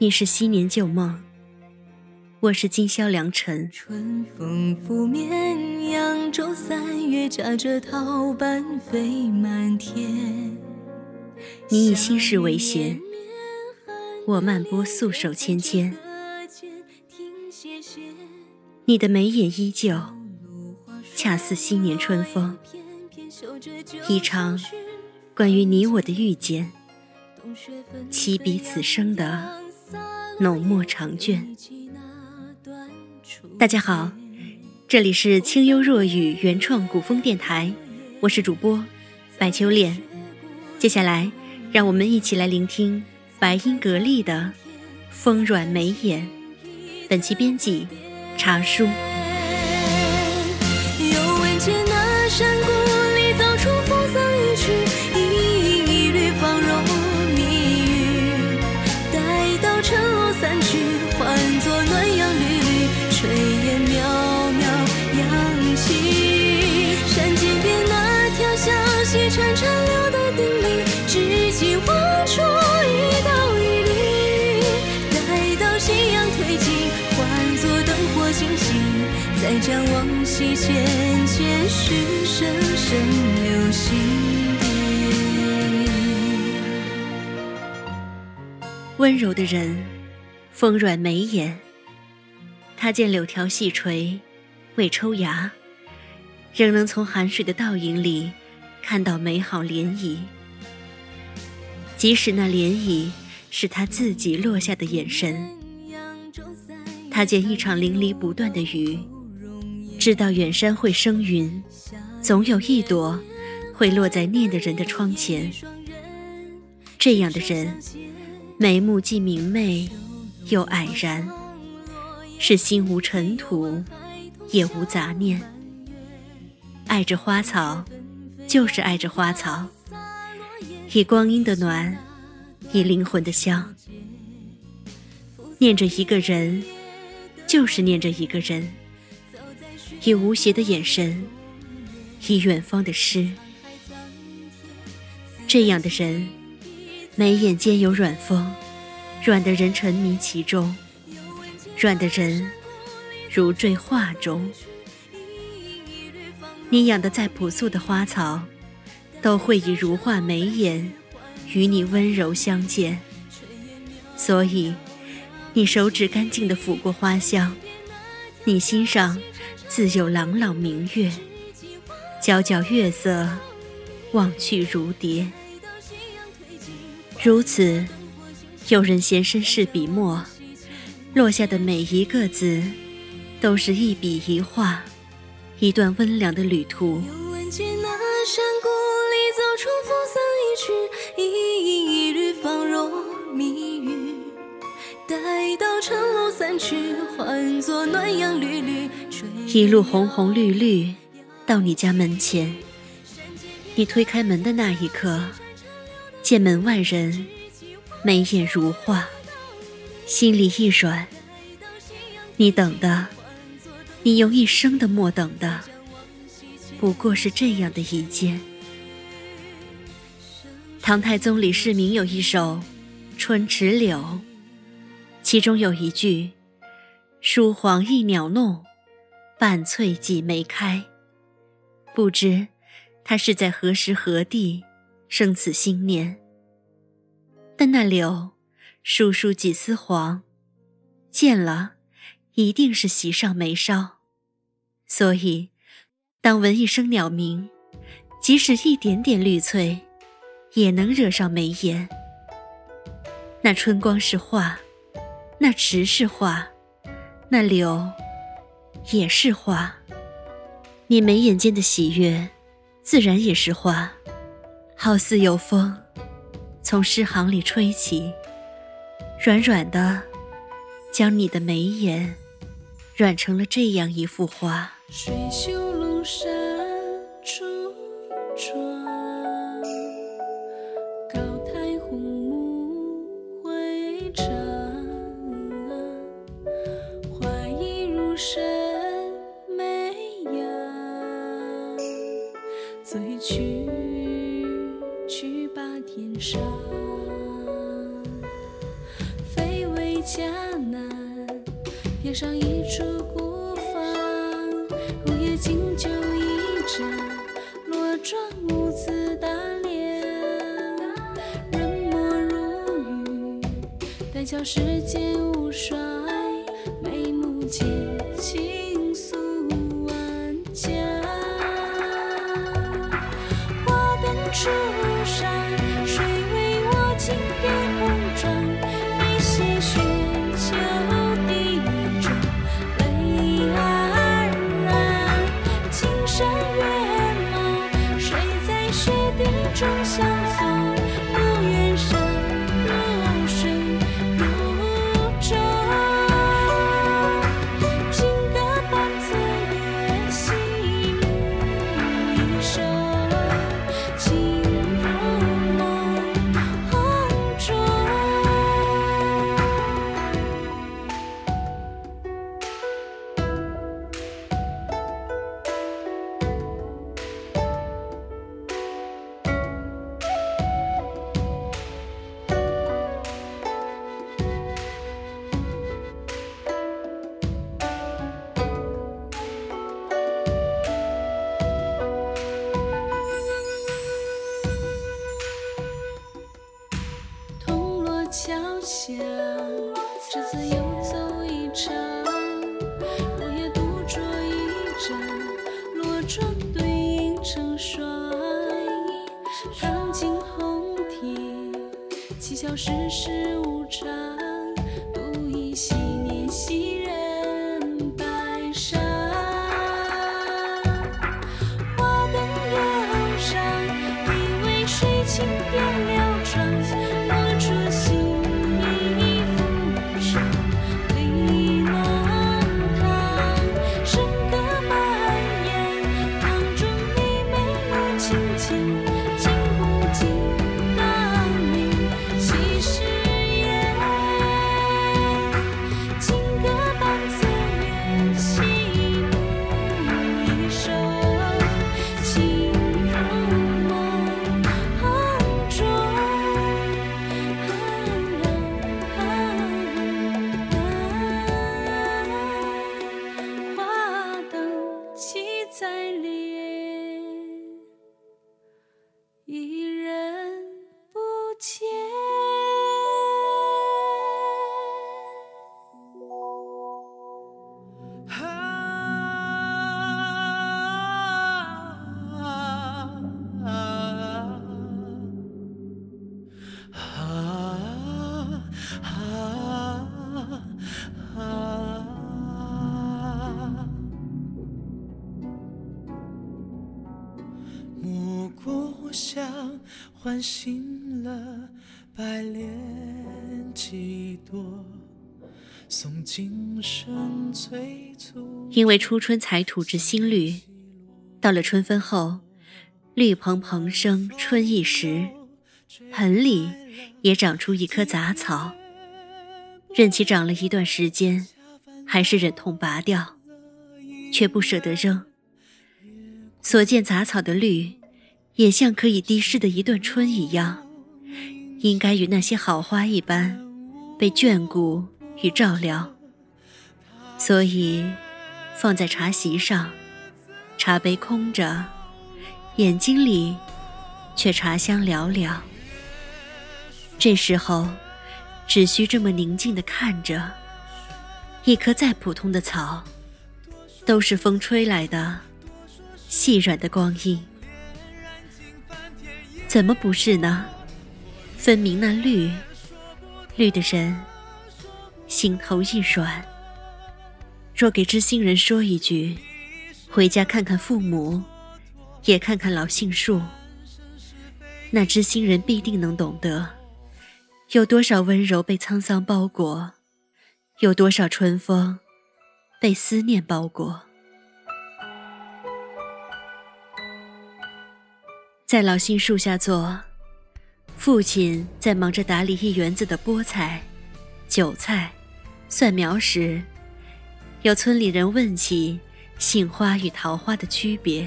你是昔年旧梦，我是今宵良辰。春风拂面，扬州三月，夹着桃瓣飞满天。你以心事为弦，我漫波素手纤纤。你的眉眼依旧，恰似昔年春风。一场关于你我的遇见，起笔此生的浓墨长卷。大家好，这里是清幽若雨原创古风电台，我是主播白秋恋。接下来，让我们一起来聆听白音格丽的《风软眉眼》。本期编辑。茶书。再将往昔渐渐续，声声留心底。温柔的人，风软眉眼。他见柳条细垂，未抽芽，仍能从寒水的倒影里看到美好涟漪。即使那涟漪是他自己落下的眼神。他见一场淋漓不断的雨，知道远山会生云，总有一朵会落在念的人的窗前。这样的人，眉目既明媚又蔼然，是心无尘土，也无杂念。爱着花草，就是爱着花草，以光阴的暖，以灵魂的香，念着一个人。就是念着一个人，以无邪的眼神，以远方的诗。这样的人，眉眼间有软风，软的人沉迷其中，软的人如坠画中。你养的再朴素的花草，都会以如画眉眼与你温柔相见。所以。你手指干净地抚过花香，你心上自有朗朗明月，皎皎月色望去如蝶。如此，有人闲身试笔墨，落下的每一个字，都是一笔一画，一段温凉的旅途。山谷里走出风骚一曲，一缕芳容蜜语。待到晨露散去，换作暖阳缕缕。一路红红绿绿，到你家门前。你推开门的那一刻，见门外人眉眼如画，心里一软。你等的，你用一生的墨等的，不过是这样的一件。唐太宗李世民有一首《春池柳》。其中有一句：“疏黄一鸟弄，半翠几梅开。”不知他是在何时何地生此心念。但那柳，疏疏几丝黄，见了一定是喜上眉梢。所以，当闻一声鸟鸣，即使一点点绿翠，也能惹上眉眼。那春光是画。那池是画，那柳也是画。你眉眼间的喜悦，自然也是画，好似有风从诗行里吹起，软软的，将你的眉眼软成了这样一幅画。水袖龙山醉去去把天上飞为迦南，添上一处孤芳，入夜清酒一盏，落妆母子打脸，人墨如雨，但笑世间无双。花这次又走一场。若夜独酌一盏，罗妆对影成双。钢筋红铁，七窍世事唤醒了百莲几朵，送今生最足。因为初春才吐之新绿，到了春分后，绿蓬蓬生春意时，盆里也长出一棵杂草，任其长了一段时间，还是忍痛拔掉，却不舍得扔。所见杂草的绿，也像可以滴湿的一段春一样，应该与那些好花一般，被眷顾与照料。所以，放在茶席上，茶杯空着，眼睛里却茶香袅袅。这时候，只需这么宁静地看着，一棵再普通的草，都是风吹来的细软的光阴。怎么不是呢？分明那绿，绿的人心头一软。若给知心人说一句，回家看看父母，也看看老杏树，那知心人必定能懂得，有多少温柔被沧桑包裹，有多少春风被思念包裹。在老杏树下坐，父亲在忙着打理一园子的菠菜、韭菜、蒜苗时，有村里人问起杏花与桃花的区别。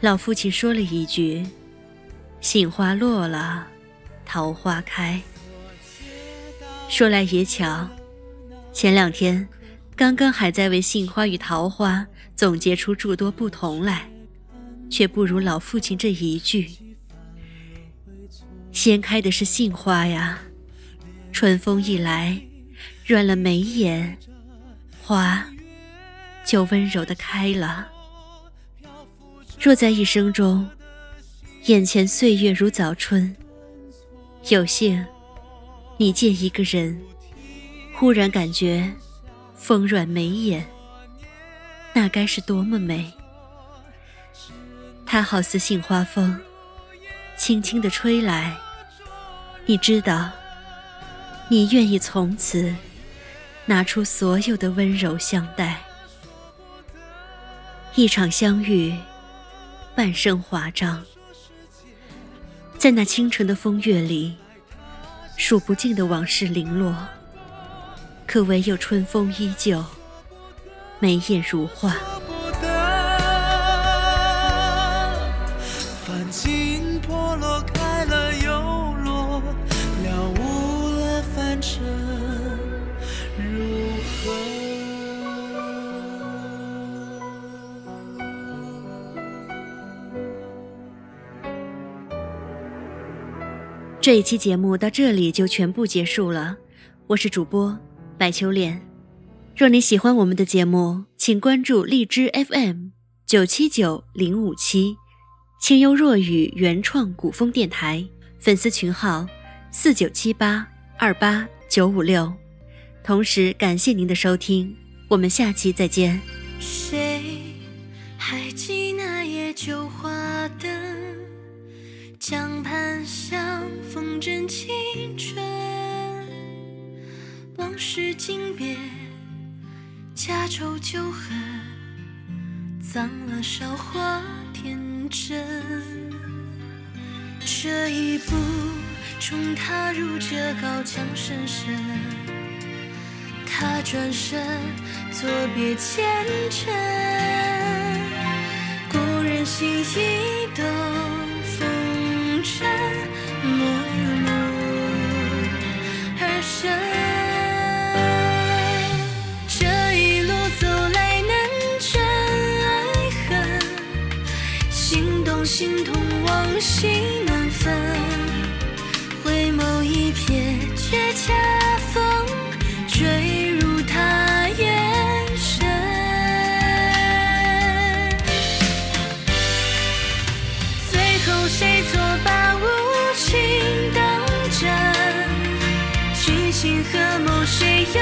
老父亲说了一句：“杏花落了，桃花开。”说来也巧，前两天刚刚还在为杏花与桃花总结出诸多不同来，却不如老父亲这一句：“先开的是杏花呀，春风一来，软了眉眼，花就温柔的开了。若在一生中，眼前岁月如早春，有幸你见一个人，忽然感觉。”风软眉眼，那该是多么美！它好似杏花风，轻轻地吹来。你知道，你愿意从此拿出所有的温柔相待。一场相遇，半生华章。在那清晨的风月里，数不尽的往事零落。可唯有春风依旧，眉眼如画。繁景破落，开了又落，了无了凡尘如何？这一期节目到这里就全部结束了，我是主播。白秋恋，若你喜欢我们的节目，请关注荔枝 FM 九七九零五七，清幽若雨原创古风电台粉丝群号四九七八二八九五六。同时感谢您的收听，我们下期再见。谁还记那夜酒花灯，江畔相逢正青春。往事尽别，家仇旧恨，葬了韶华天真。这一步，重踏入这高墙深深。他转身，作别前尘。故人心已动，风尘陌路而生。心难分。回眸一瞥，却恰逢坠入他眼神。最后谁错把无情当真？君心何谋，谁又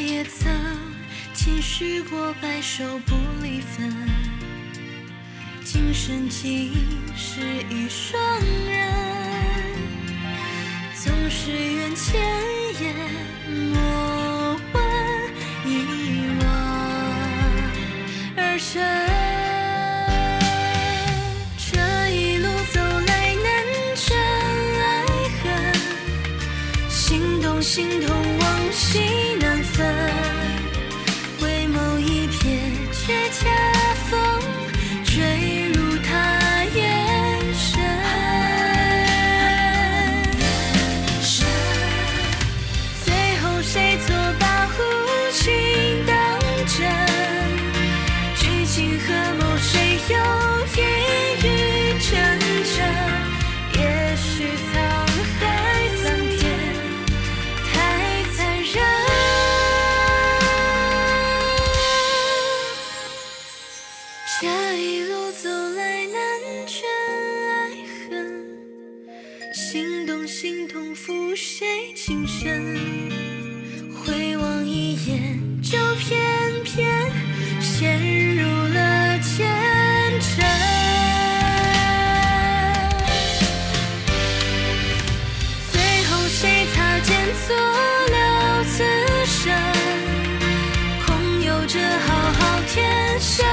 也曾轻许过白首不离分，今生今世一双人，总是缘浅也莫问一往而深。心痛，着好好天下